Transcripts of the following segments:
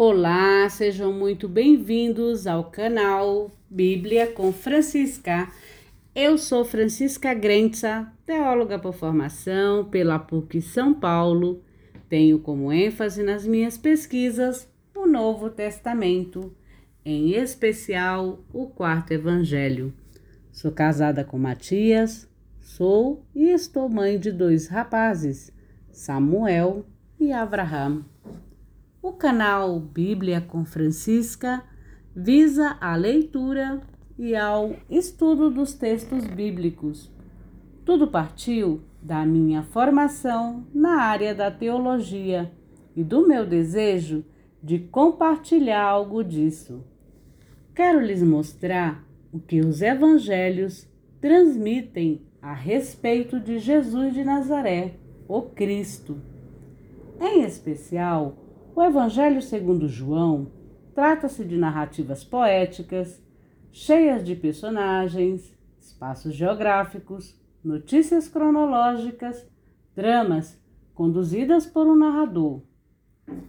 Olá, sejam muito bem-vindos ao canal Bíblia com Francisca. Eu sou Francisca Grenza, teóloga por formação pela PUC São Paulo. Tenho como ênfase nas minhas pesquisas o Novo Testamento, em especial o quarto evangelho. Sou casada com Matias, sou e estou mãe de dois rapazes, Samuel e Abraham. O canal Bíblia com Francisca visa a leitura e ao estudo dos textos bíblicos. Tudo partiu da minha formação na área da teologia e do meu desejo de compartilhar algo disso. Quero lhes mostrar o que os evangelhos transmitem a respeito de Jesus de Nazaré, o Cristo. Em especial, o Evangelho segundo João trata-se de narrativas poéticas, cheias de personagens, espaços geográficos, notícias cronológicas, dramas conduzidas por um narrador.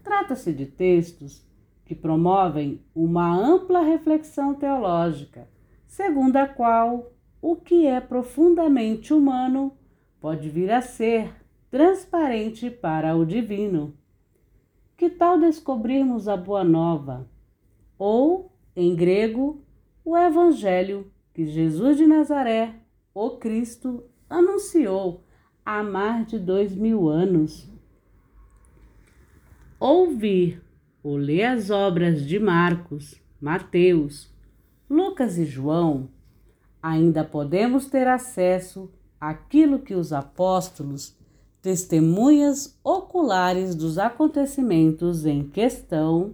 Trata-se de textos que promovem uma ampla reflexão teológica, segundo a qual o que é profundamente humano pode vir a ser transparente para o divino. Que tal descobrirmos a Boa Nova? Ou, em grego, o Evangelho que Jesus de Nazaré, o Cristo, anunciou há mais de dois mil anos. Ouvir ou ler as obras de Marcos, Mateus, Lucas e João, ainda podemos ter acesso àquilo que os apóstolos testemunhas oculares dos acontecimentos em questão,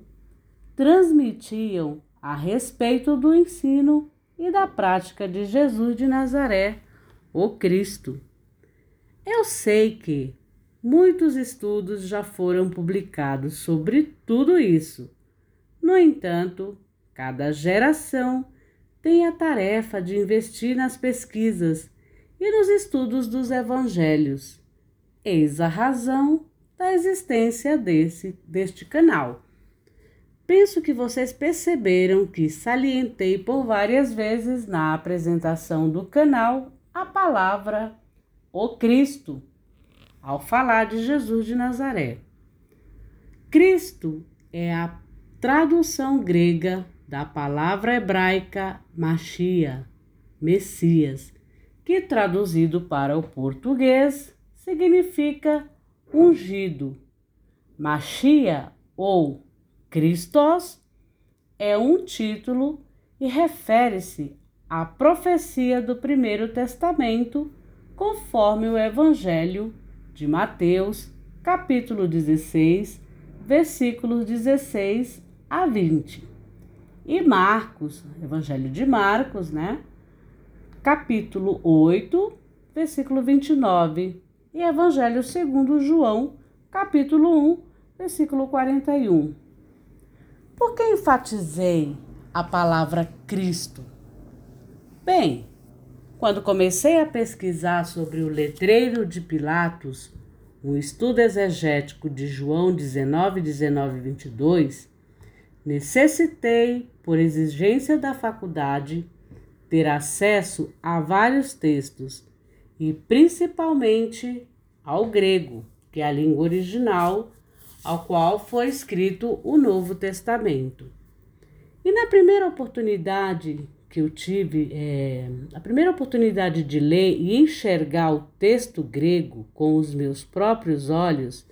transmitiam a respeito do ensino e da prática de Jesus de Nazaré, o Cristo. Eu sei que muitos estudos já foram publicados sobre tudo isso. No entanto, cada geração tem a tarefa de investir nas pesquisas e nos estudos dos evangelhos Eis a razão da existência desse, deste canal. Penso que vocês perceberam que salientei por várias vezes na apresentação do canal a palavra o Cristo, ao falar de Jesus de Nazaré. Cristo é a tradução grega da palavra hebraica Machia, Messias, que traduzido para o português significa ungido. Machia ou Christos é um título e refere-se à profecia do Primeiro Testamento, conforme o Evangelho de Mateus, capítulo 16, versículos 16 a 20. E Marcos, Evangelho de Marcos, né? Capítulo 8, versículo 29 e Evangelho segundo João, capítulo 1, versículo 41. Por que enfatizei a palavra Cristo? Bem, quando comecei a pesquisar sobre o letreiro de Pilatos, um estudo exegético de João 19, 19 e 22, necessitei, por exigência da faculdade, ter acesso a vários textos e principalmente ao grego, que é a língua original ao qual foi escrito o Novo Testamento. E na primeira oportunidade que eu tive, é, a primeira oportunidade de ler e enxergar o texto grego com os meus próprios olhos,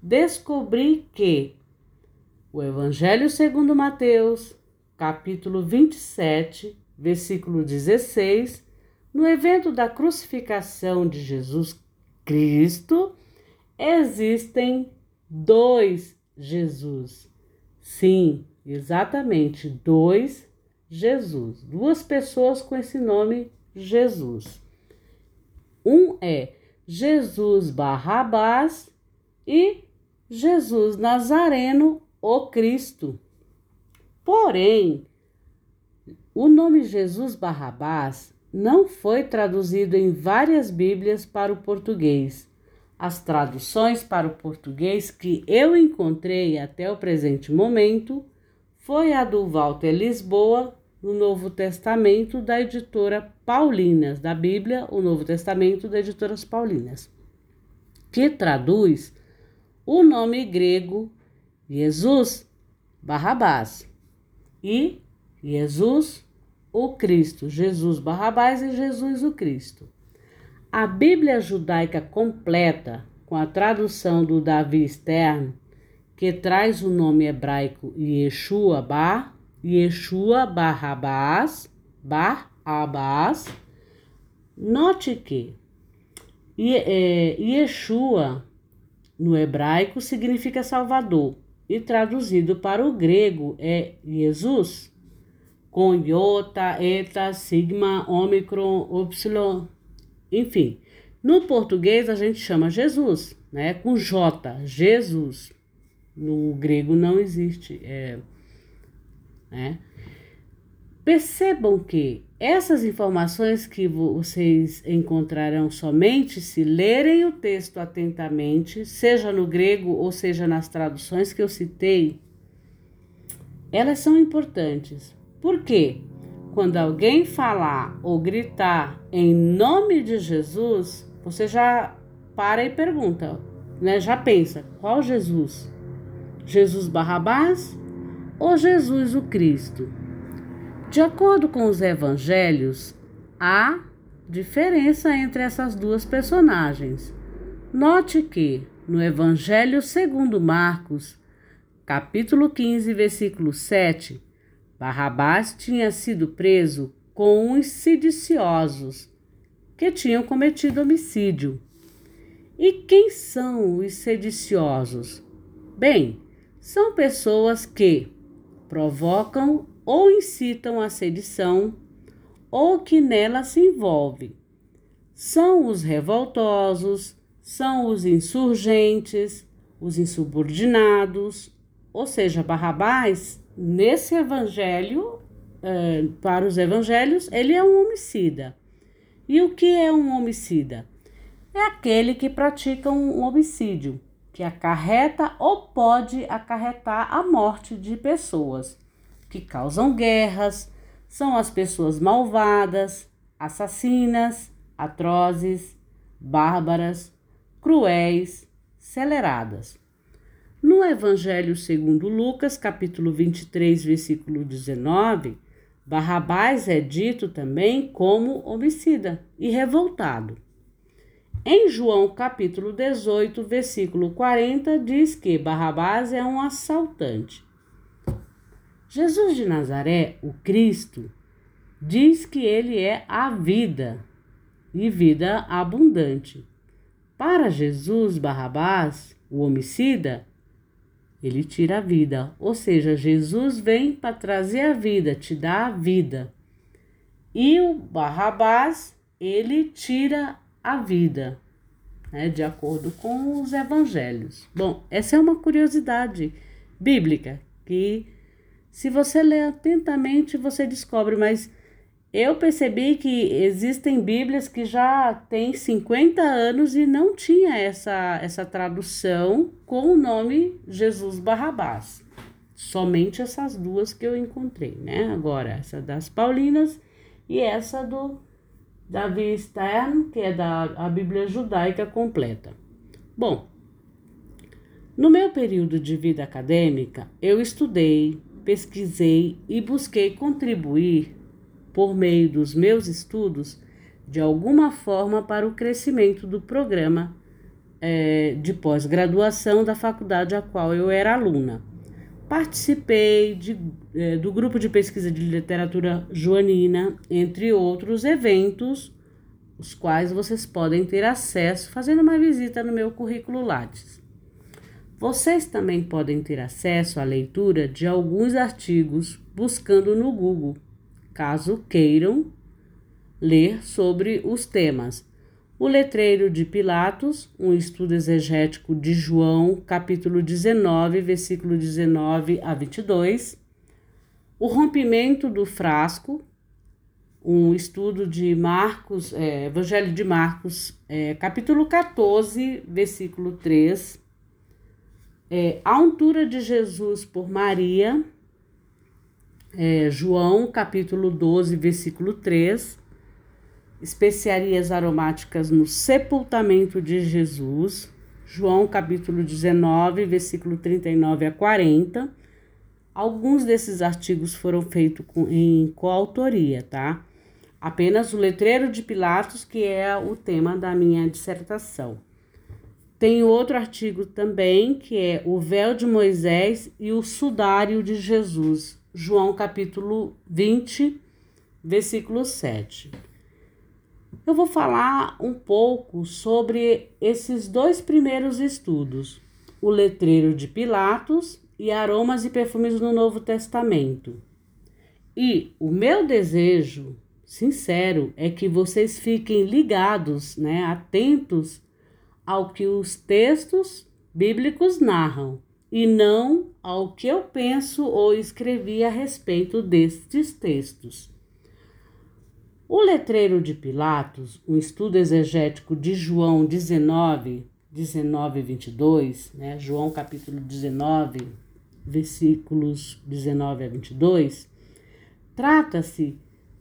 descobri que o Evangelho segundo Mateus, capítulo 27, versículo 16, no evento da crucificação de Jesus Cristo, existem dois Jesus. Sim, exatamente, dois Jesus. Duas pessoas com esse nome Jesus. Um é Jesus Barrabás e Jesus Nazareno, o Cristo. Porém, o nome Jesus Barrabás não foi traduzido em várias Bíblias para o português, As traduções para o português que eu encontrei até o presente momento foi a do Walter Lisboa, no Novo Testamento da editora Paulinas, da Bíblia, o Novo Testamento da editoras Paulinas, que traduz o nome grego Jesus Barrabás e Jesus o Cristo, Jesus Barrabás e Jesus o Cristo. A Bíblia judaica completa, com a tradução do Davi Stern, que traz o nome hebraico Yeshua Bar, Yeshua Barrabás, Barrabás, note que é, Yeshua no hebraico significa Salvador e traduzido para o grego é Jesus, com iota, eta, sigma, ômicron, upsilon, enfim. No português a gente chama Jesus, né? Com J, Jesus. No grego não existe. É, né? Percebam que essas informações que vocês encontrarão somente se lerem o texto atentamente, seja no grego ou seja nas traduções que eu citei, elas são importantes. Por quê? Quando alguém falar ou gritar em nome de Jesus, você já para e pergunta, né? Já pensa, qual Jesus? Jesus Barrabás ou Jesus o Cristo? De acordo com os evangelhos, há diferença entre essas duas personagens. Note que no Evangelho segundo Marcos, capítulo 15, versículo 7, Barrabás tinha sido preso com uns sediciosos que tinham cometido homicídio. E quem são os sediciosos? Bem, são pessoas que provocam ou incitam a sedição ou que nela se envolve. São os revoltosos, são os insurgentes, os insubordinados, ou seja, Barrabás, nesse evangelho, eh, para os evangelhos, ele é um homicida. E o que é um homicida? É aquele que pratica um homicídio, que acarreta ou pode acarretar a morte de pessoas que causam guerras, são as pessoas malvadas, assassinas, atrozes, bárbaras, cruéis, celeradas. No Evangelho segundo Lucas, capítulo 23, versículo 19, Barrabás é dito também como homicida e revoltado. Em João capítulo 18, versículo 40, diz que Barrabás é um assaltante. Jesus de Nazaré, o Cristo, diz que ele é a vida e vida abundante. Para Jesus Barrabás, o homicida, ele tira a vida, ou seja, Jesus vem para trazer a vida, te dá a vida. E o Barrabás, ele tira a vida, né, de acordo com os evangelhos. Bom, essa é uma curiosidade bíblica que se você ler atentamente, você descobre, mas eu percebi que existem Bíblias que já têm 50 anos e não tinha essa, essa tradução com o nome Jesus Barrabás. Somente essas duas que eu encontrei, né? Agora, essa das Paulinas e essa do Davi Stern, que é da a Bíblia Judaica completa. Bom, no meu período de vida acadêmica, eu estudei, pesquisei e busquei contribuir, por meio dos meus estudos, de alguma forma para o crescimento do programa é, de pós-graduação da faculdade a qual eu era aluna. Participei de, é, do grupo de pesquisa de literatura joanina, entre outros eventos, os quais vocês podem ter acesso fazendo uma visita no meu currículo Lattes. Vocês também podem ter acesso à leitura de alguns artigos buscando no Google, caso queiram ler sobre os temas. O Letreiro de Pilatos, um estudo exegético de João, capítulo 19, versículo 19 a 22. O rompimento do frasco, um estudo de Marcos, é, Evangelho de Marcos, é, capítulo 14, versículo 3. É, a untura de Jesus por Maria, é, João, capítulo 12, versículo 3. Especiarias aromáticas no sepultamento de Jesus, João, capítulo 19, versículo 39 a 40. Alguns desses artigos foram feitos com, em coautoria, tá? Apenas o letreiro de Pilatos, que é o tema da minha dissertação. Tem outro artigo também, que é o véu de Moisés e o sudário de Jesus, João capítulo 20, versículo 7. Eu vou falar um pouco sobre esses dois primeiros estudos, o letreiro de Pilatos e aromas e perfumes no Novo Testamento. E o meu desejo sincero é que vocês fiquem ligados, né, atentos ao que os textos bíblicos narram e não ao que eu penso ou escrevi a respeito destes textos. O letreiro de Pilatos, um estudo exegético de João 19, 19 e 22, né? João capítulo 19, versículos 19 a 22, trata-se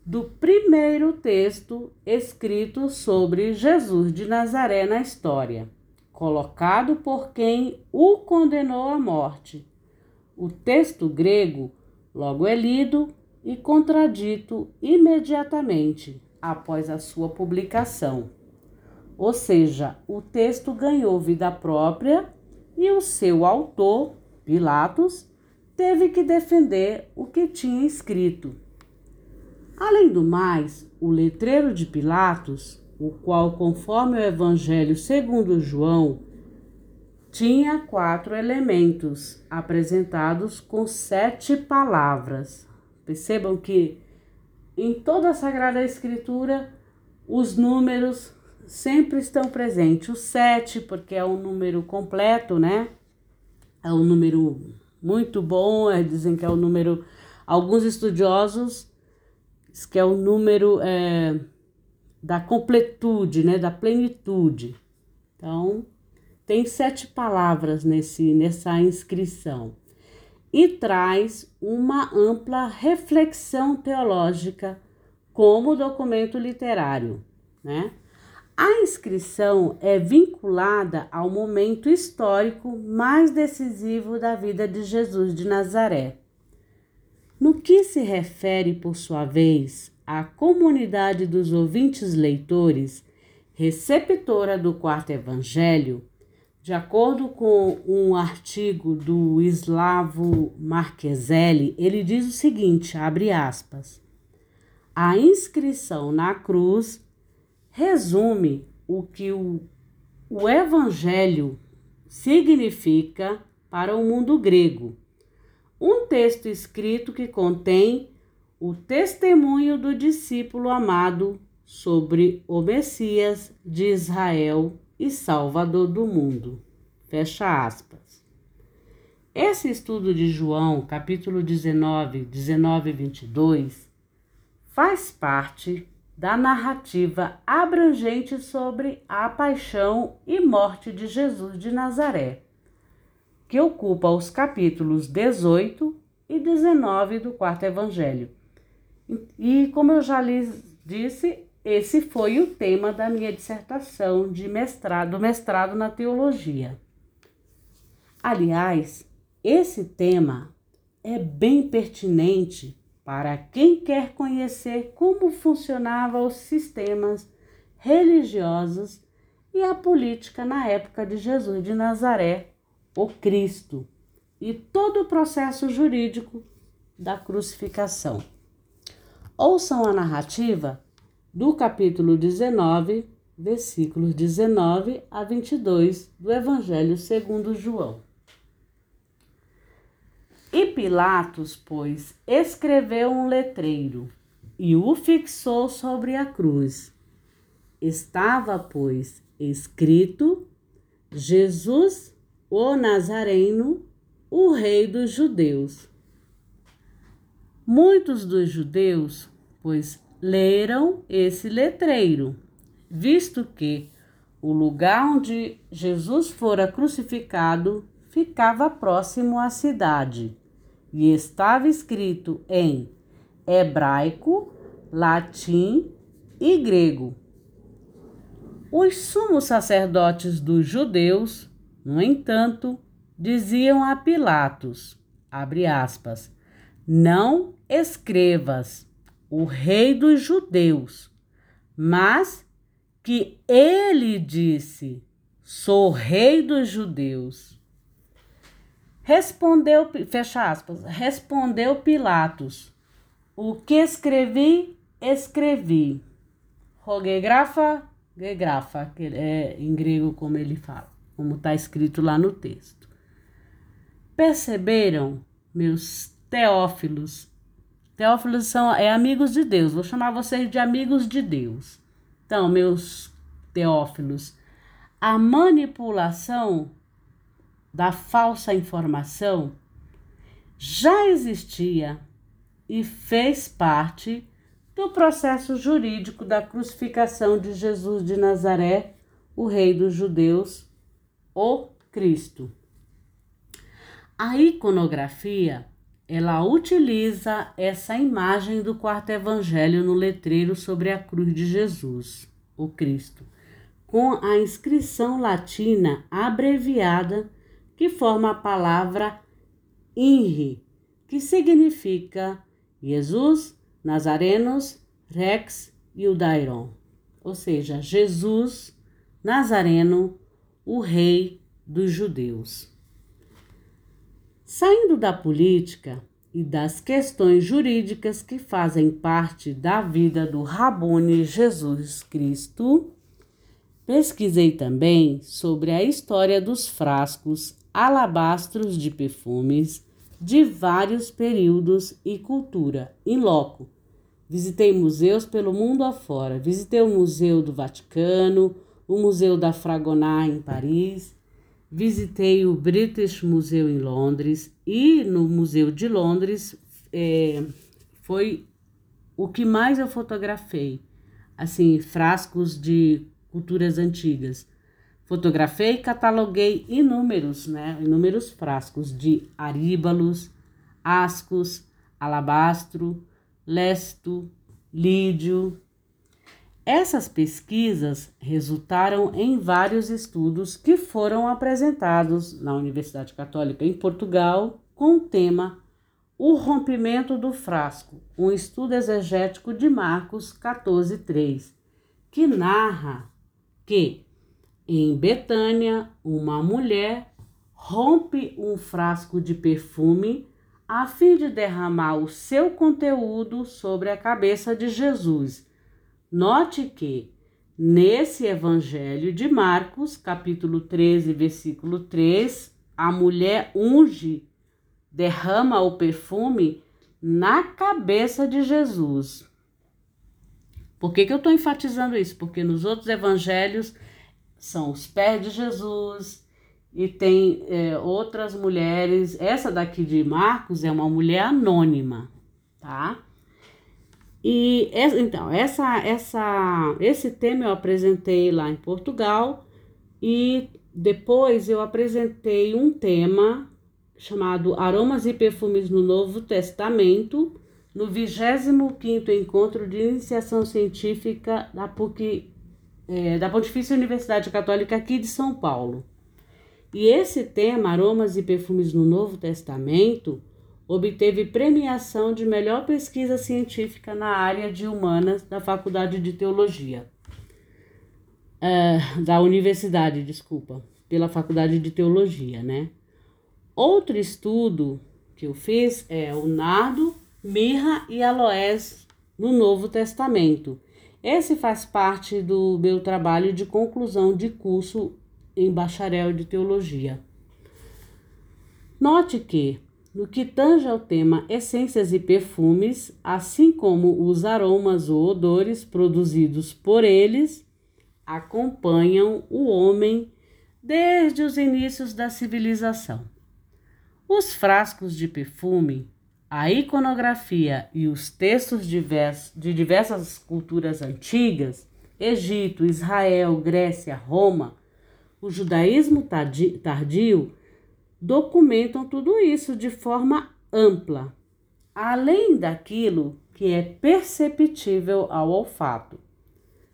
do primeiro texto escrito sobre Jesus de Nazaré na história, colocado por quem o condenou à morte. O texto grego logo é lido e contradito imediatamente após a sua publicação. Ou seja, o texto ganhou vida própria e o seu autor, Pilatos, teve que defender o que tinha escrito Além do mais, o letreiro de Pilatos, o qual, conforme o Evangelho segundo João, tinha quatro elementos apresentados com sete palavras. Percebam que em toda a Sagrada Escritura os números sempre estão presentes. O sete, porque é um número completo, né? É um número muito bom, é, dizem que é um número. Alguns estudiosos que é o número é, da completude, né, da plenitude. Então, tem sete palavras nesse, nessa inscrição e traz uma ampla reflexão teológica como documento literário, né? A inscrição é vinculada ao momento histórico mais decisivo da vida de Jesus de Nazaré, no que se refere, por sua vez, à comunidade dos ouvintes leitores, receptora do quarto evangelho, de acordo com um artigo do Slavo Marcheselli, ele diz o seguinte, abre aspas, a inscrição na cruz resume o que o, o evangelho significa para o mundo grego. Um texto escrito que contém o testemunho do discípulo amado sobre o Messias de Israel e Salvador do mundo. Fecha aspas. Esse estudo de João, capítulo 19, 19 e 22, faz parte da narrativa abrangente sobre a paixão e morte de Jesus de Nazaré que ocupa os capítulos 18 e 19 do quarto evangelho. E como eu já lhes disse, esse foi o tema da minha dissertação de mestrado, mestrado na teologia. Aliás, esse tema é bem pertinente para quem quer conhecer como funcionavam os sistemas religiosos e a política na época de Jesus de Nazaré o Cristo e todo o processo jurídico da crucificação. Ouçam a narrativa do capítulo 19, versículos 19 a 22 do Evangelho segundo João. E Pilatos, pois, escreveu um letreiro e o fixou sobre a cruz. Estava, pois, escrito: Jesus o Nazareno, o rei dos judeus. Muitos dos judeus, pois leram esse letreiro, visto que o lugar onde Jesus fora crucificado ficava próximo à cidade e estava escrito em hebraico, latim e grego. Os sumos sacerdotes dos judeus, no entanto, diziam a Pilatos, abre aspas, não escrevas o rei dos judeus, mas que ele disse, sou rei dos judeus. Respondeu, fecha aspas, respondeu Pilatos, o que escrevi, escrevi. Rogegrafa, gegrafa, que é em grego como ele fala, como está escrito lá no texto. Perceberam, meus teófilos? Teófilos são é amigos de Deus. Vou chamar vocês de amigos de Deus. Então, meus teófilos, a manipulação da falsa informação já existia e fez parte do processo jurídico da crucificação de Jesus de Nazaré, o Rei dos Judeus, o Cristo. A iconografia, ela utiliza essa imagem do quarto evangelho no letreiro sobre a cruz de Jesus, o Cristo, com a inscrição latina abreviada que forma a palavra INRI, que significa Jesus, Nazarenos, Rex e o Dairon, ou seja, Jesus Nazareno, o rei dos judeus. Saindo da política e das questões jurídicas que fazem parte da vida do Rabone Jesus Cristo, pesquisei também sobre a história dos frascos alabastros de perfumes de vários períodos e cultura, em loco. Visitei museus pelo mundo afora. Visitei o Museu do Vaticano, o Museu da Fragonard em Paris, visitei o British Museum em Londres e no Museu de Londres é, foi o que mais eu fotografei. Assim, frascos de culturas antigas. Fotografei e cataloguei inúmeros, né, inúmeros frascos de aríbalos, ascos, alabastro, lesto, lídio. Essas pesquisas resultaram em vários estudos que foram apresentados na Universidade Católica em Portugal com o tema O Rompimento do Frasco, um estudo exegético de Marcos 14:3, que narra que em Betânia, uma mulher rompe um frasco de perfume a fim de derramar o seu conteúdo sobre a cabeça de Jesus. Note que nesse evangelho de Marcos, capítulo 13, versículo 3, a mulher unge, derrama o perfume na cabeça de Jesus. Por que, que eu estou enfatizando isso? Porque nos outros evangelhos são os pés de Jesus e tem é, outras mulheres. Essa daqui de Marcos é uma mulher anônima, tá? E então essa essa esse tema eu apresentei lá em Portugal e depois eu apresentei um tema chamado Aromas e Perfumes no Novo Testamento no 25º Encontro de Iniciação Científica da PUC é, da Pontifícia Universidade Católica aqui de São Paulo. E esse tema, Aromas e Perfumes no Novo Testamento, obteve premiação de melhor pesquisa científica na área de humanas da Faculdade de Teologia. É, da Universidade, desculpa, pela Faculdade de Teologia, né? Outro estudo que eu fiz é o nardo, mirra e aloés no Novo Testamento. Esse faz parte do meu trabalho de conclusão de curso em bacharel de teologia. Note que, no que tange ao tema essências e perfumes, assim como os aromas ou odores produzidos por eles, acompanham o homem desde os inícios da civilização. Os frascos de perfume a iconografia e os textos de diversas culturas antigas, Egito, Israel, Grécia, Roma, o judaísmo tardio documentam tudo isso de forma ampla, além daquilo que é perceptível ao olfato.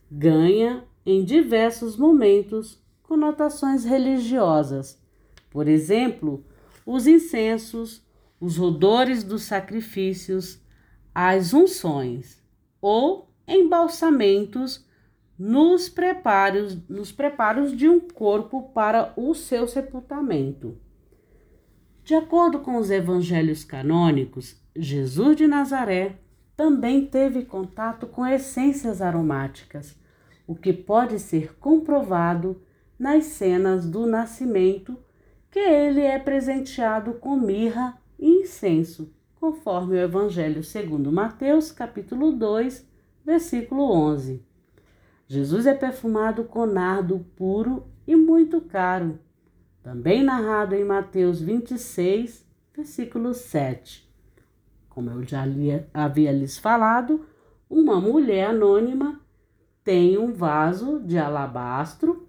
Ganha, em diversos momentos, conotações religiosas. Por exemplo, os incensos, os odores dos sacrifícios, as unções ou embalsamentos nos preparos, nos preparos de um corpo para o seu sepultamento. De acordo com os evangelhos canônicos, Jesus de Nazaré também teve contato com essências aromáticas, o que pode ser comprovado nas cenas do nascimento, que ele é presenteado com mirra e incenso, conforme o Evangelho segundo Mateus, capítulo 2, versículo 11. Jesus é perfumado com nardo puro e muito caro, também narrado em Mateus 26, versículo 7. Como eu já havia lhes falado, uma mulher anônima tem um vaso de alabastro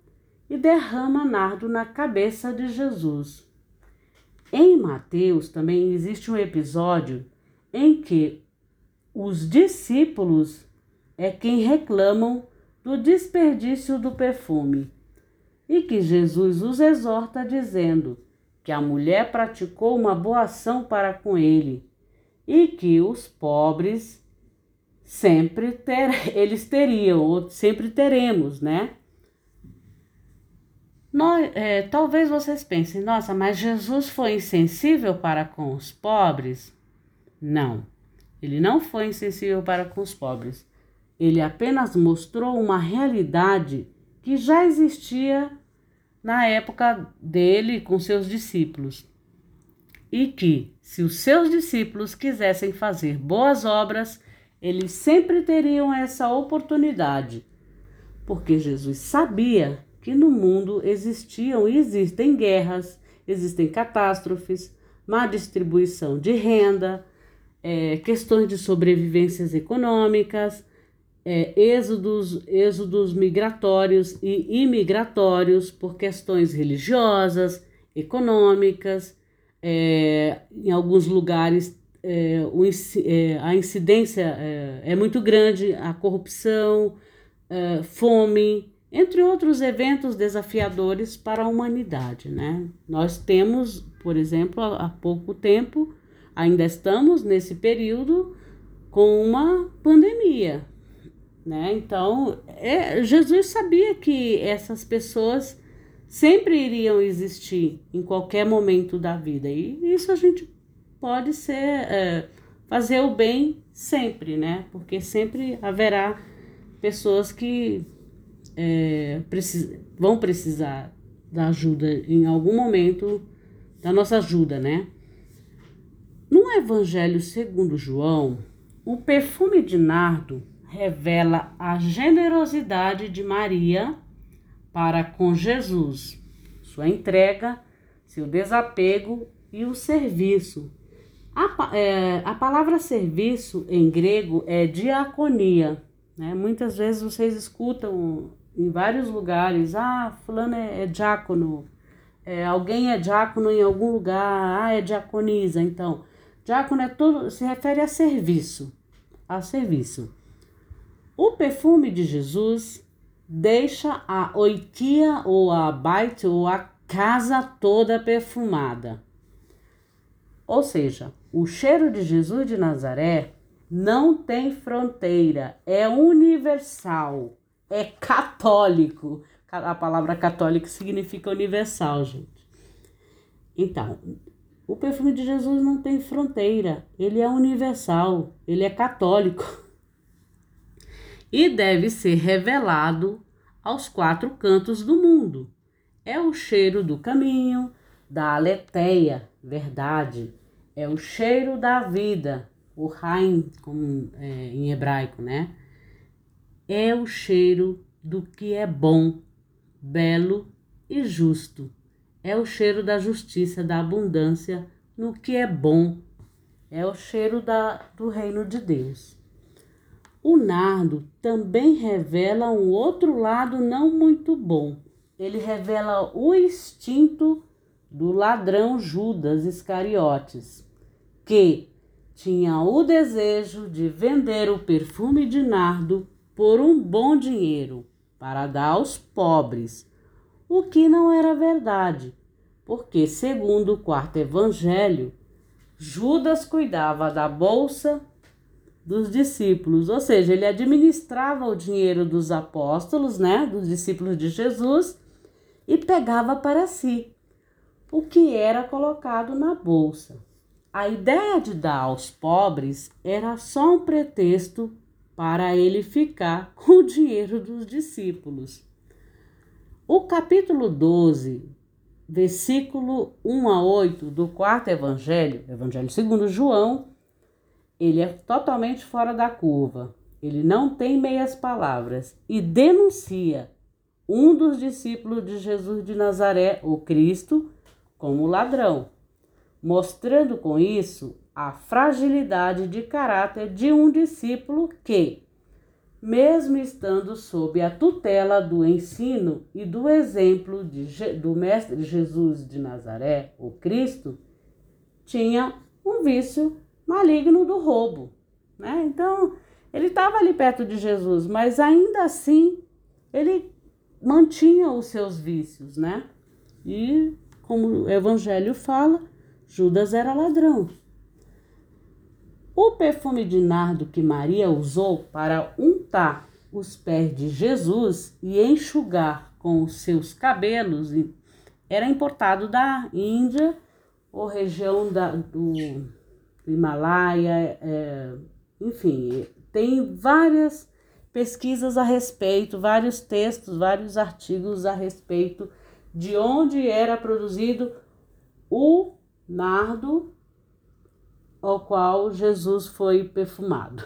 e derrama nardo na cabeça de Jesus. Em Mateus também existe um episódio em que os discípulos é quem reclamam do desperdício do perfume e que Jesus os exorta dizendo que a mulher praticou uma boa ação para com ele e que os pobres sempre ter, eles teriam, ou sempre teremos, né? Nós, é, talvez vocês pensem, nossa, mas Jesus foi insensível para com os pobres? Não, ele não foi insensível para com os pobres. Ele apenas mostrou uma realidade que já existia na época dele com seus discípulos. E que, se os seus discípulos quisessem fazer boas obras, eles sempre teriam essa oportunidade, porque Jesus sabia que no mundo existiam e existem guerras, existem catástrofes, má distribuição de renda, é, questões de sobrevivências econômicas, é, êxodos, êxodos migratórios e imigratórios por questões religiosas, econômicas, é, em alguns lugares é, o, é, a incidência é, é, muito grande, a corrupção, é, fome, entre outros eventos desafiadores para a humanidade. Né? Nós temos, por exemplo, há pouco tempo, ainda estamos nesse período com uma pandemia. Né? Então, é, Jesus sabia que essas pessoas sempre iriam existir em qualquer momento da vida, e isso a gente pode ser é, fazer o bem sempre, né? Porque sempre haverá pessoas que é, precis, vão precisar da ajuda em algum momento, da nossa ajuda, né? No Evangelho segundo João, o perfume de nardo revela a generosidade de Maria para com Jesus, sua entrega, seu desapego e o serviço. A, é, a palavra serviço em grego é diaconia. Né? Muitas vezes vocês escutam em vários lugares. Ah, fulano é, é diácono. É, alguém é diácono em algum lugar. Ah, é diaconisa. Então, diácono é tudo, se refere a serviço. A serviço. O perfume de Jesus deixa a oitia ou a baita ou a casa toda perfumada. Ou seja, o cheiro de Jesus de Nazaré não tem fronteira, é universal é católico. A palavra católico significa universal, gente. Então, o perfume de Jesus não tem fronteira, ele é universal, ele é católico. E deve ser revelado aos quatro cantos do mundo. É o cheiro do caminho, da aletheia, verdade. É o cheiro da vida, o Haim, como é, em hebraico, né? é o cheiro do que é bom, belo e justo. É o cheiro da justiça, da abundância no que é bom. é o cheiro da, do reino de Deus. O nardo também revela um outro lado não muito bom. Ele revela o instinto do ladrão Judas Iscariotes, que tinha o desejo de vender o perfume de nardo por um bom dinheiro para dar aos pobres, o que não era verdade, porque, segundo o quarto evangelho, Judas cuidava da bolsa dos discípulos, ou seja, ele administrava o dinheiro dos apóstolos, né, dos discípulos de Jesus, e pegava para si o que era colocado na bolsa. A ideia de dar aos pobres era só um pretexto para ele ficar com o dinheiro dos discípulos. O capítulo 12, versículo 1 a 8 do quarto evangelho, Evangelho segundo João, ele é totalmente fora da curva. Ele não tem meias palavras e denuncia um dos discípulos de Jesus de Nazaré, o Cristo, como ladrão, mostrando com isso a fragilidade de caráter de um discípulo que, mesmo estando sob a tutela do ensino e do exemplo de, do Mestre Jesus de Nazaré, o Cristo, tinha um vício maligno do roubo. Né? Então, ele estava ali perto de Jesus, mas ainda assim ele mantinha os seus vícios, né? E como o evangelho fala, Judas era ladrão. O perfume de nardo que Maria usou para untar os pés de Jesus e enxugar com os seus cabelos era importado da Índia ou região da, do Himalaia, é, enfim, tem várias pesquisas a respeito, vários textos, vários artigos a respeito de onde era produzido o nardo ao qual Jesus foi perfumado.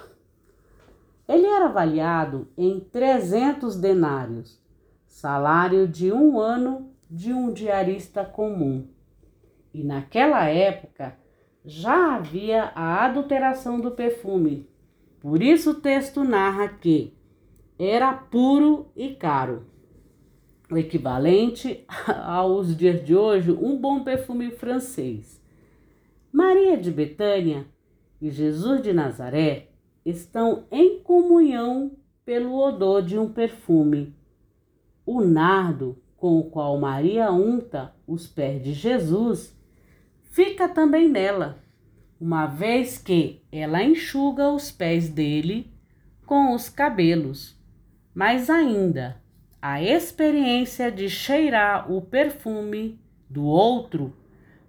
Ele era avaliado em 300 denários, salário de um ano de um diarista comum. E naquela época já havia a adulteração do perfume. Por isso o texto narra que era puro e caro. O equivalente aos dias de hoje, um bom perfume francês. Maria de Betânia e Jesus de Nazaré estão em comunhão pelo odor de um perfume. O nardo com o qual Maria unta os pés de Jesus fica também nela, uma vez que ela enxuga os pés dele com os cabelos. Mas ainda, a experiência de cheirar o perfume do outro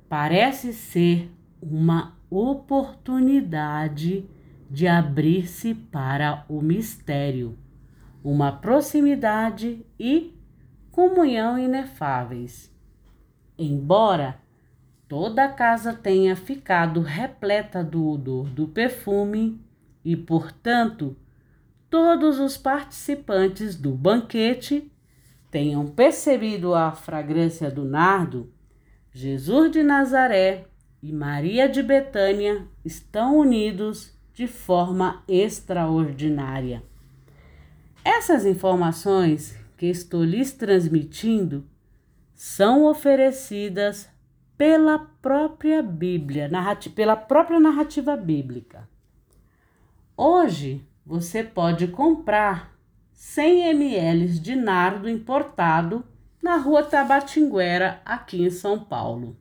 parece ser uma oportunidade de abrir-se para o mistério, uma proximidade e comunhão inefáveis. Embora toda a casa tenha ficado repleta do odor do perfume e, portanto, todos os participantes do banquete tenham percebido a fragrância do nardo, Jesus de Nazaré e Maria de Betânia estão unidos de forma extraordinária. Essas informações que estou lhes transmitindo são oferecidas pela própria Bíblia, pela própria narrativa bíblica. Hoje você pode comprar 100 ml de nardo importado na rua Tabatinguera, aqui em São Paulo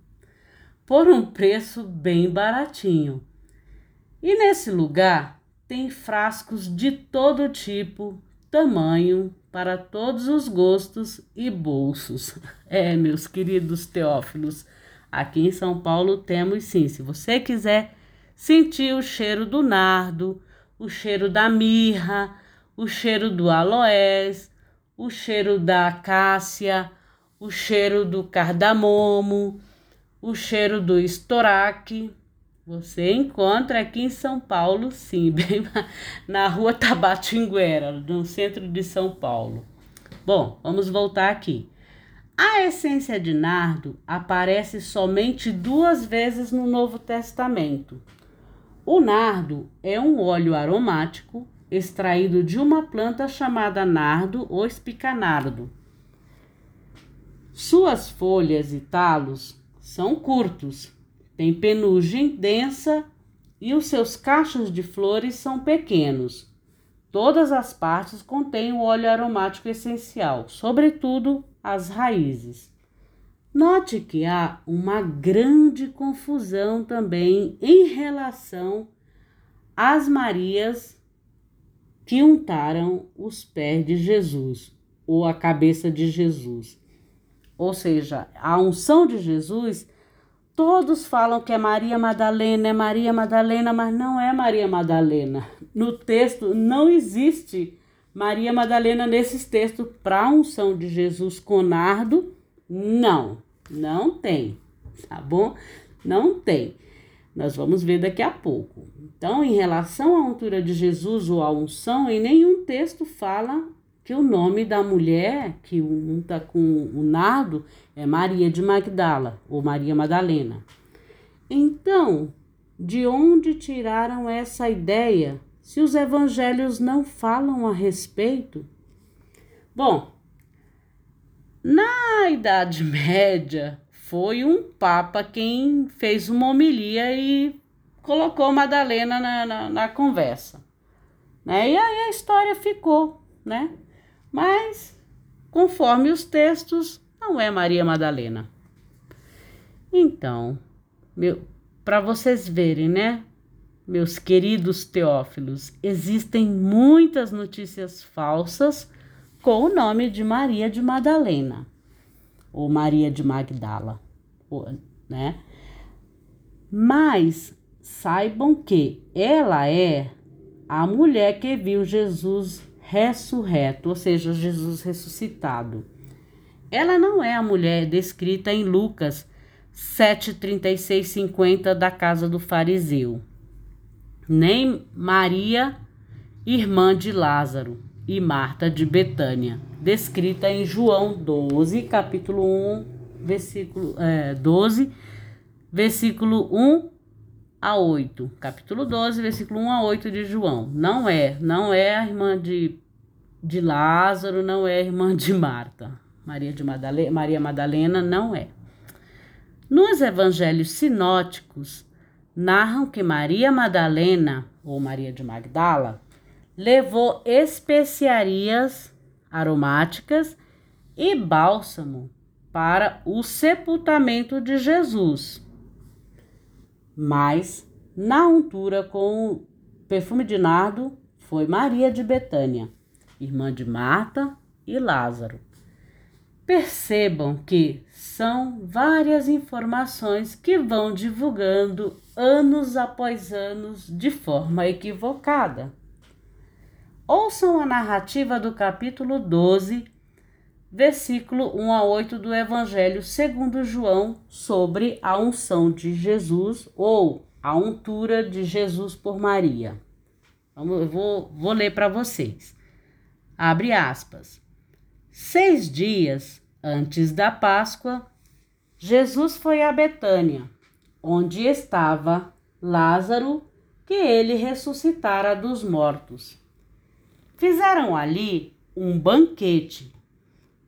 por um preço bem baratinho. E nesse lugar tem frascos de todo tipo, tamanho, para todos os gostos e bolsos. É, meus queridos teófilos, aqui em São Paulo temos sim. Se você quiser sentir o cheiro do nardo, o cheiro da mirra, o cheiro do aloés, o cheiro da cássia, o cheiro do cardamomo, o cheiro do estoraque. Você encontra aqui em São Paulo, sim, bem na rua Tabatinguera, no centro de São Paulo. Bom, vamos voltar aqui. A essência de nardo aparece somente duas vezes no Novo Testamento. O nardo é um óleo aromático extraído de uma planta chamada nardo ou espicanardo. Suas folhas e talos são curtos, têm penugem densa e os seus cachos de flores são pequenos. Todas as partes contêm o óleo aromático essencial, sobretudo as raízes. Note que há uma grande confusão também em relação às Marias que untaram os pés de Jesus ou a cabeça de Jesus. Ou seja, a unção de Jesus, todos falam que é Maria Madalena, é Maria Madalena, mas não é Maria Madalena. No texto não existe Maria Madalena nesses textos para unção de Jesus com nardo, não. Não tem, tá bom? Não tem. Nós vamos ver daqui a pouco. Então, em relação à altura de Jesus ou à unção, em nenhum texto fala que o nome da mulher que unta com o nardo é Maria de Magdala ou Maria Madalena. Então, de onde tiraram essa ideia se os evangelhos não falam a respeito? Bom, na Idade Média, foi um papa quem fez uma homilia e colocou Madalena na, na, na conversa. Né? E aí a história ficou, né? Mas, conforme os textos, não é Maria Madalena. Então, para vocês verem, né, meus queridos teófilos, existem muitas notícias falsas com o nome de Maria de Madalena, ou Maria de Magdala, né? Mas saibam que ela é a mulher que viu Jesus ressurreto, ou seja, Jesus ressuscitado. Ela não é a mulher descrita em Lucas 7:36 50 da casa do fariseu, nem Maria, irmã de Lázaro, e Marta de Betânia, descrita em João 12, capítulo 1, versículo é, 12, versículo 1 a 8. Capítulo 12, versículo 1 a 8 de João. Não é, não é a irmã de, de Lázaro, não é a irmã de Marta. Maria de Madalena, Maria Madalena não é. Nos evangelhos sinóticos, narram que Maria Madalena, ou Maria de Magdala, levou especiarias aromáticas e bálsamo para o sepultamento de Jesus. Mas na untura com o perfume de nardo foi Maria de Betânia, irmã de Marta e Lázaro. Percebam que são várias informações que vão divulgando anos após anos de forma equivocada. Ouçam a narrativa do capítulo 12, versículo 1 a 8 do Evangelho segundo João sobre a unção de Jesus ou a untura de Jesus por Maria. Eu vou, vou ler para vocês. Abre aspas. Seis dias antes da Páscoa, Jesus foi a Betânia, onde estava Lázaro, que ele ressuscitara dos mortos. Fizeram ali um banquete.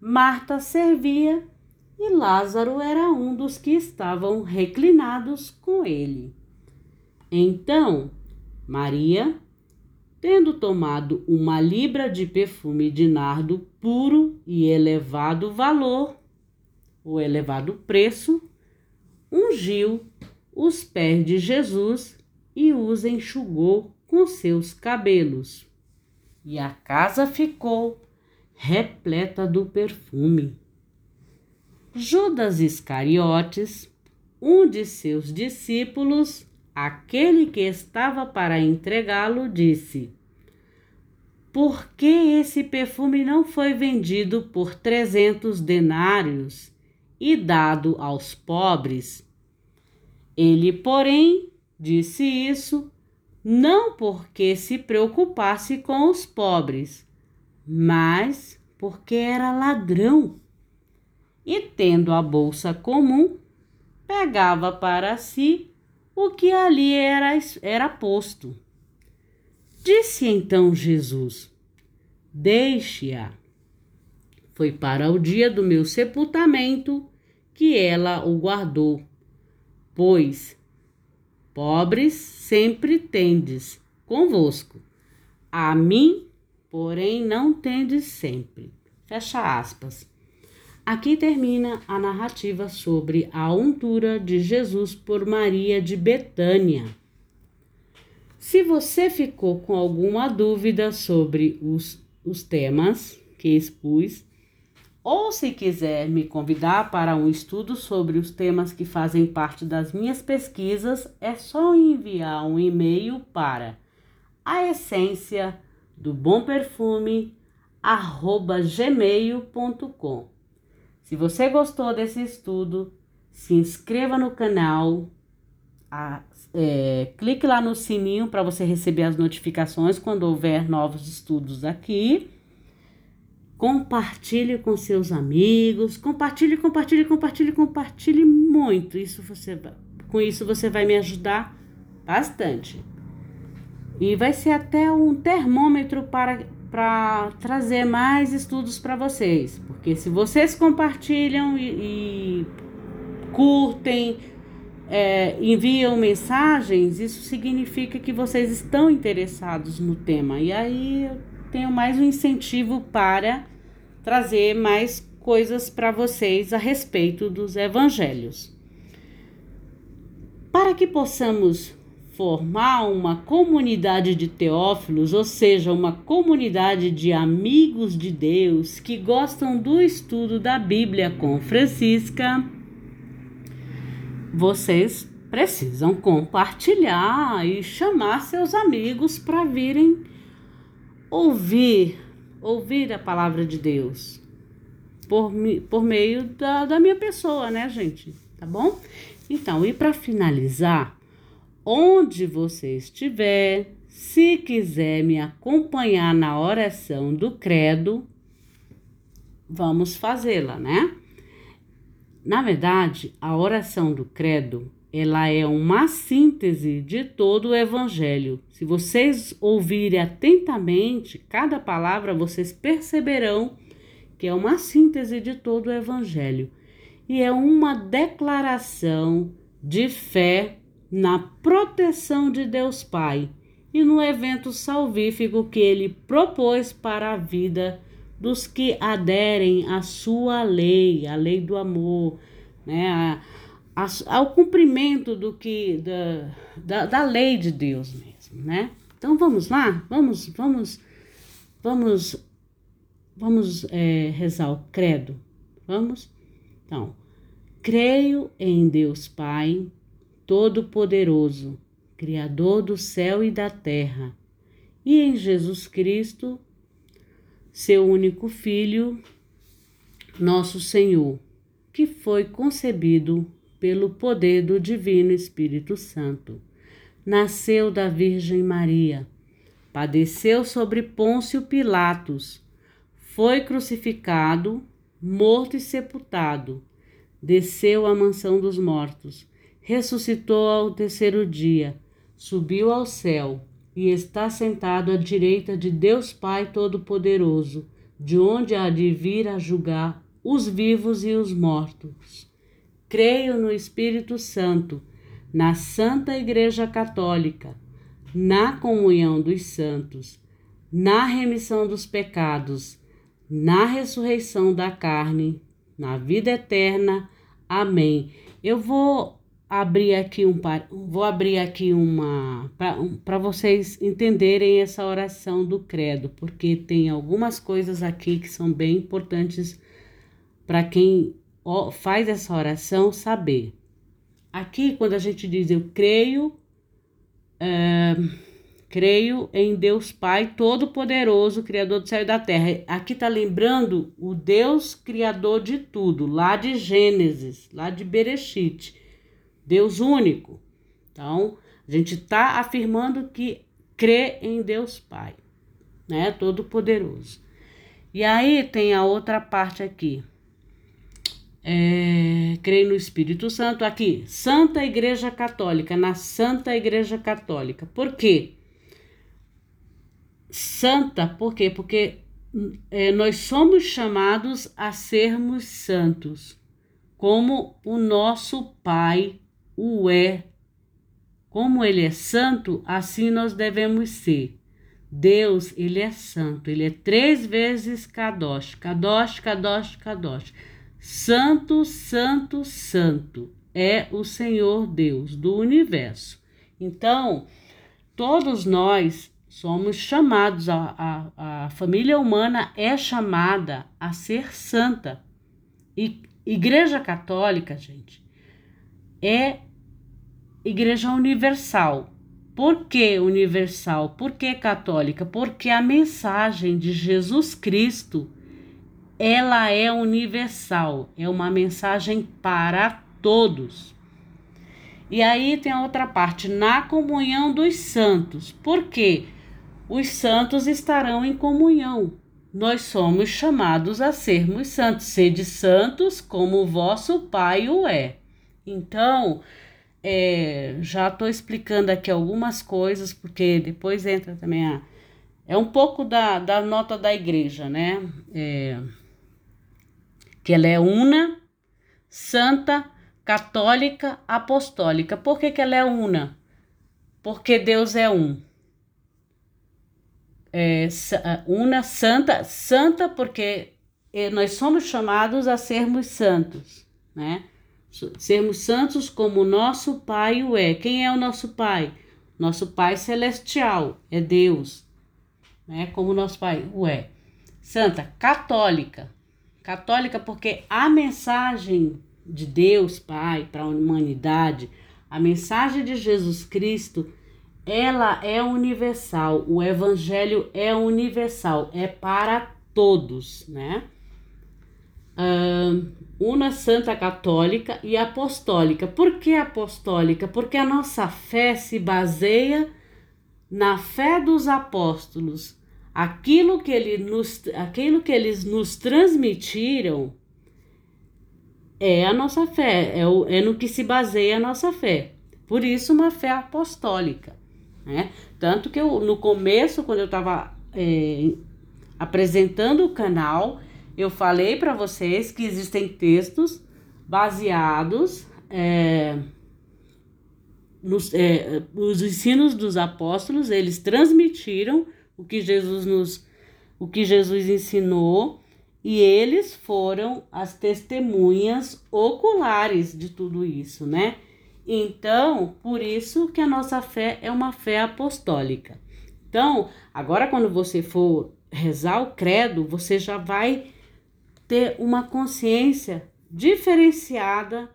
Marta servia e Lázaro era um dos que estavam reclinados com ele. Então, Maria, tendo tomado uma libra de perfume de nardo puro e elevado valor, o elevado preço, ungiu os pés de Jesus e os enxugou com seus cabelos e a casa ficou repleta do perfume. Judas Iscariotes, um de seus discípulos, aquele que estava para entregá-lo, disse: Por que esse perfume não foi vendido por trezentos denários e dado aos pobres? Ele, porém, disse isso não porque se preocupasse com os pobres, mas porque era ladrão. E tendo a bolsa comum, pegava para si o que ali era, era posto. Disse então Jesus: Deixe-a. Foi para o dia do meu sepultamento que ela o guardou, pois pobres sempre tendes convosco, a mim, porém, não tendes sempre. Fecha aspas. Aqui termina a narrativa sobre a untura de Jesus por Maria de Betânia. Se você ficou com alguma dúvida sobre os, os temas que expus, ou se quiser me convidar para um estudo sobre os temas que fazem parte das minhas pesquisas, é só enviar um e-mail para a essência do bom perfume gmail.com. Se você gostou desse estudo, se inscreva no canal, a, é, clique lá no sininho para você receber as notificações quando houver novos estudos aqui. Compartilhe com seus amigos, compartilhe, compartilhe, compartilhe, compartilhe muito. Isso você, com isso você vai me ajudar bastante. E vai ser até um termômetro para, para trazer mais estudos para vocês. Porque se vocês compartilham e, e curtem, é, enviam mensagens, isso significa que vocês estão interessados no tema. E aí eu tenho mais um incentivo para trazer mais coisas para vocês a respeito dos evangelhos. Para que possamos formar uma comunidade de teófilos, ou seja, uma comunidade de amigos de Deus que gostam do estudo da Bíblia com Francisca, vocês precisam compartilhar e chamar seus amigos para virem ouvir, ouvir a palavra de Deus por, por meio da, da minha pessoa, né, gente? Tá bom? Então, e para finalizar, onde você estiver, se quiser me acompanhar na oração do credo, vamos fazê-la, né? Na verdade, a oração do credo, ela é uma síntese de todo o evangelho. Se vocês ouvirem atentamente cada palavra, vocês perceberão que é uma síntese de todo o evangelho e é uma declaração de fé na proteção de Deus Pai e no evento salvífico que ele propôs para a vida dos que aderem à sua lei, a lei do amor, né, a, a, ao cumprimento do que da, da, da lei de Deus mesmo, né? Então vamos lá, vamos, vamos, vamos, vamos é, rezar o credo, vamos? Então, creio em Deus Pai Todo-Poderoso, Criador do céu e da terra, e em Jesus Cristo, seu único Filho, nosso Senhor, que foi concebido pelo poder do Divino Espírito Santo. Nasceu da Virgem Maria, padeceu sobre Pôncio Pilatos, foi crucificado, morto e sepultado, desceu à mansão dos mortos ressuscitou ao terceiro dia, subiu ao céu e está sentado à direita de Deus Pai Todo-Poderoso, de onde há de vir a julgar os vivos e os mortos. Creio no Espírito Santo, na Santa Igreja Católica, na comunhão dos santos, na remissão dos pecados, na ressurreição da carne, na vida eterna. Amém. Eu vou abrir aqui um vou abrir aqui uma para vocês entenderem essa oração do credo, porque tem algumas coisas aqui que são bem importantes para quem faz essa oração saber. Aqui, quando a gente diz eu creio, é, creio em Deus Pai Todo-Poderoso, Criador do céu e da terra. Aqui está lembrando o Deus Criador de tudo, lá de Gênesis, lá de Bereshit. Deus único. Então, a gente está afirmando que crê em Deus Pai, né? Todo-Poderoso. E aí tem a outra parte aqui. É, creio no Espírito Santo. Aqui, Santa Igreja Católica, na Santa Igreja Católica. Por quê? Santa, por quê? Porque é, nós somos chamados a sermos santos, como o nosso Pai o é. Como ele é santo, assim nós devemos ser. Deus, ele é santo, ele é três vezes Kadosh, Kadosh, Kadosh, Kadosh. Santo, santo, santo é o Senhor Deus do universo. Então, todos nós somos chamados, a, a, a família humana é chamada a ser santa. E Igreja Católica, gente, é igreja universal. Por que universal? Por que católica? Porque a mensagem de Jesus Cristo, ela é universal, é uma mensagem para todos. E aí tem a outra parte, na comunhão dos santos. Por quê? Os santos estarão em comunhão. Nós somos chamados a sermos santos. Sede santos como o vosso Pai o é. Então, é, já estou explicando aqui algumas coisas, porque depois entra também a. É um pouco da, da nota da igreja, né? É, que ela é una, santa, católica, apostólica. Por que, que ela é una? Porque Deus é um. É, una, santa, santa porque é, nós somos chamados a sermos santos, né? Sermos santos como nosso Pai o é. Quem é o nosso Pai? Nosso Pai celestial, é Deus, né? Como nosso Pai o é. Santa, católica. Católica porque a mensagem de Deus Pai para a humanidade, a mensagem de Jesus Cristo, ela é universal. O evangelho é universal, é para todos, né? Uh, una santa católica e apostólica. Por que apostólica? Porque a nossa fé se baseia na fé dos apóstolos. Aquilo que, ele nos, aquilo que eles nos transmitiram é a nossa fé, é, o, é no que se baseia a nossa fé. Por isso, uma fé apostólica. Né? Tanto que eu, no começo, quando eu estava é, apresentando o canal, eu falei para vocês que existem textos baseados é, nos é, os ensinos dos apóstolos, eles transmitiram o que Jesus nos o que Jesus ensinou e eles foram as testemunhas oculares de tudo isso, né? Então, por isso que a nossa fé é uma fé apostólica. Então, agora quando você for rezar o credo, você já vai ter uma consciência diferenciada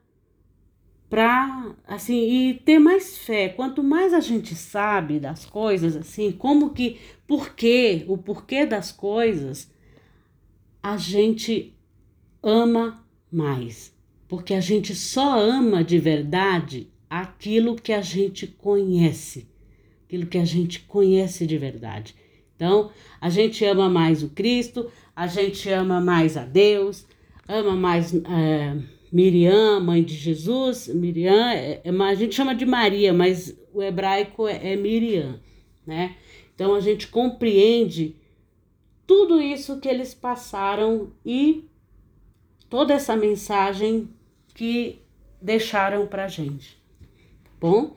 para assim e ter mais fé. Quanto mais a gente sabe das coisas, assim, como que, porquê, o porquê das coisas, a gente ama mais. Porque a gente só ama de verdade aquilo que a gente conhece, aquilo que a gente conhece de verdade. Então, a gente ama mais o Cristo, a gente ama mais a Deus, ama mais é, Miriam, mãe de Jesus. Miriam, é, é, a gente chama de Maria, mas o hebraico é, é Miriam, né? Então a gente compreende tudo isso que eles passaram e toda essa mensagem que deixaram para gente. Bom,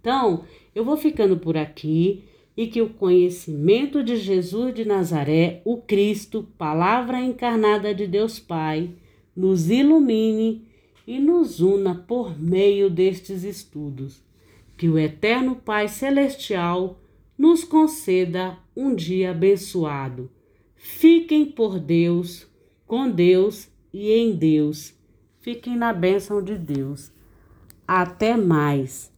então eu vou ficando por aqui e que o conhecimento de Jesus de Nazaré, o Cristo, palavra encarnada de Deus Pai, nos ilumine e nos una por meio destes estudos. Que o Eterno Pai Celestial nos conceda um dia abençoado. Fiquem por Deus, com Deus e em Deus. Fiquem na bênção de Deus. Até mais.